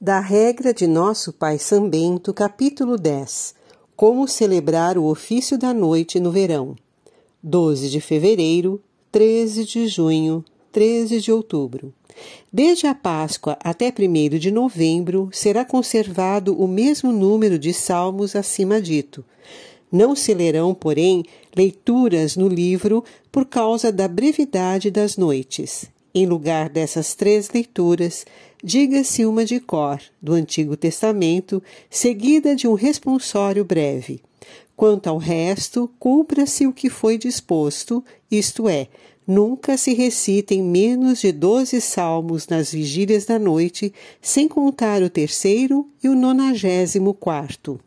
Da regra de nosso Pai São Bento, capítulo 10 Como celebrar o ofício da noite no verão. 12 de fevereiro, 13 de junho, 13 de outubro. Desde a Páscoa até 1 de novembro será conservado o mesmo número de salmos acima dito. Não se lerão, porém, leituras no livro por causa da brevidade das noites. Em lugar dessas três leituras, diga-se uma de cor, do Antigo Testamento, seguida de um responsório breve. Quanto ao resto, cumpra-se o que foi disposto, isto é, nunca se recitem menos de doze salmos nas vigílias da noite, sem contar o terceiro e o nonagésimo quarto.